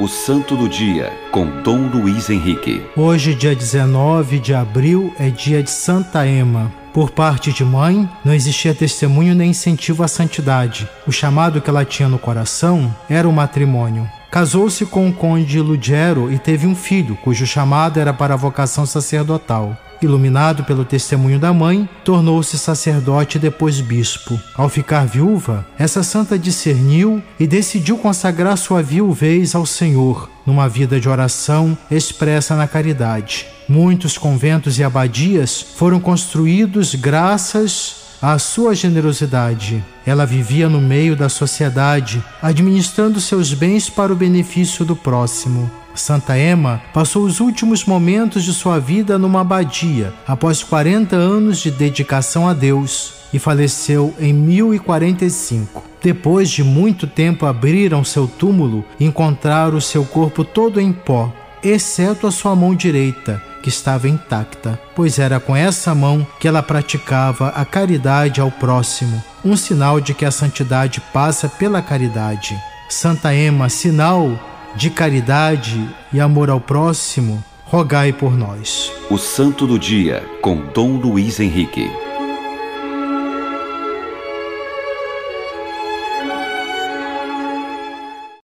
O Santo do Dia, com Dom Luiz Henrique. Hoje, dia 19 de abril, é dia de Santa Ema. Por parte de mãe, não existia testemunho nem incentivo à santidade. O chamado que ela tinha no coração era o matrimônio. Casou-se com o conde Lugero e teve um filho, cujo chamado era para a vocação sacerdotal. Iluminado pelo testemunho da mãe, tornou-se sacerdote e depois bispo. Ao ficar viúva, essa santa discerniu e decidiu consagrar sua viuvez ao Senhor, numa vida de oração expressa na caridade. Muitos conventos e abadias foram construídos graças à sua generosidade. Ela vivia no meio da sociedade, administrando seus bens para o benefício do próximo. Santa Emma passou os últimos momentos de sua vida numa abadia, após 40 anos de dedicação a Deus, e faleceu em 1045. Depois de muito tempo abriram seu túmulo e encontraram seu corpo todo em pó, exceto a sua mão direita, que estava intacta, pois era com essa mão que ela praticava a caridade ao próximo, um sinal de que a santidade passa pela caridade. Santa Emma, sinal de caridade e amor ao próximo, rogai por nós. O Santo do Dia, com Dom Luiz Henrique.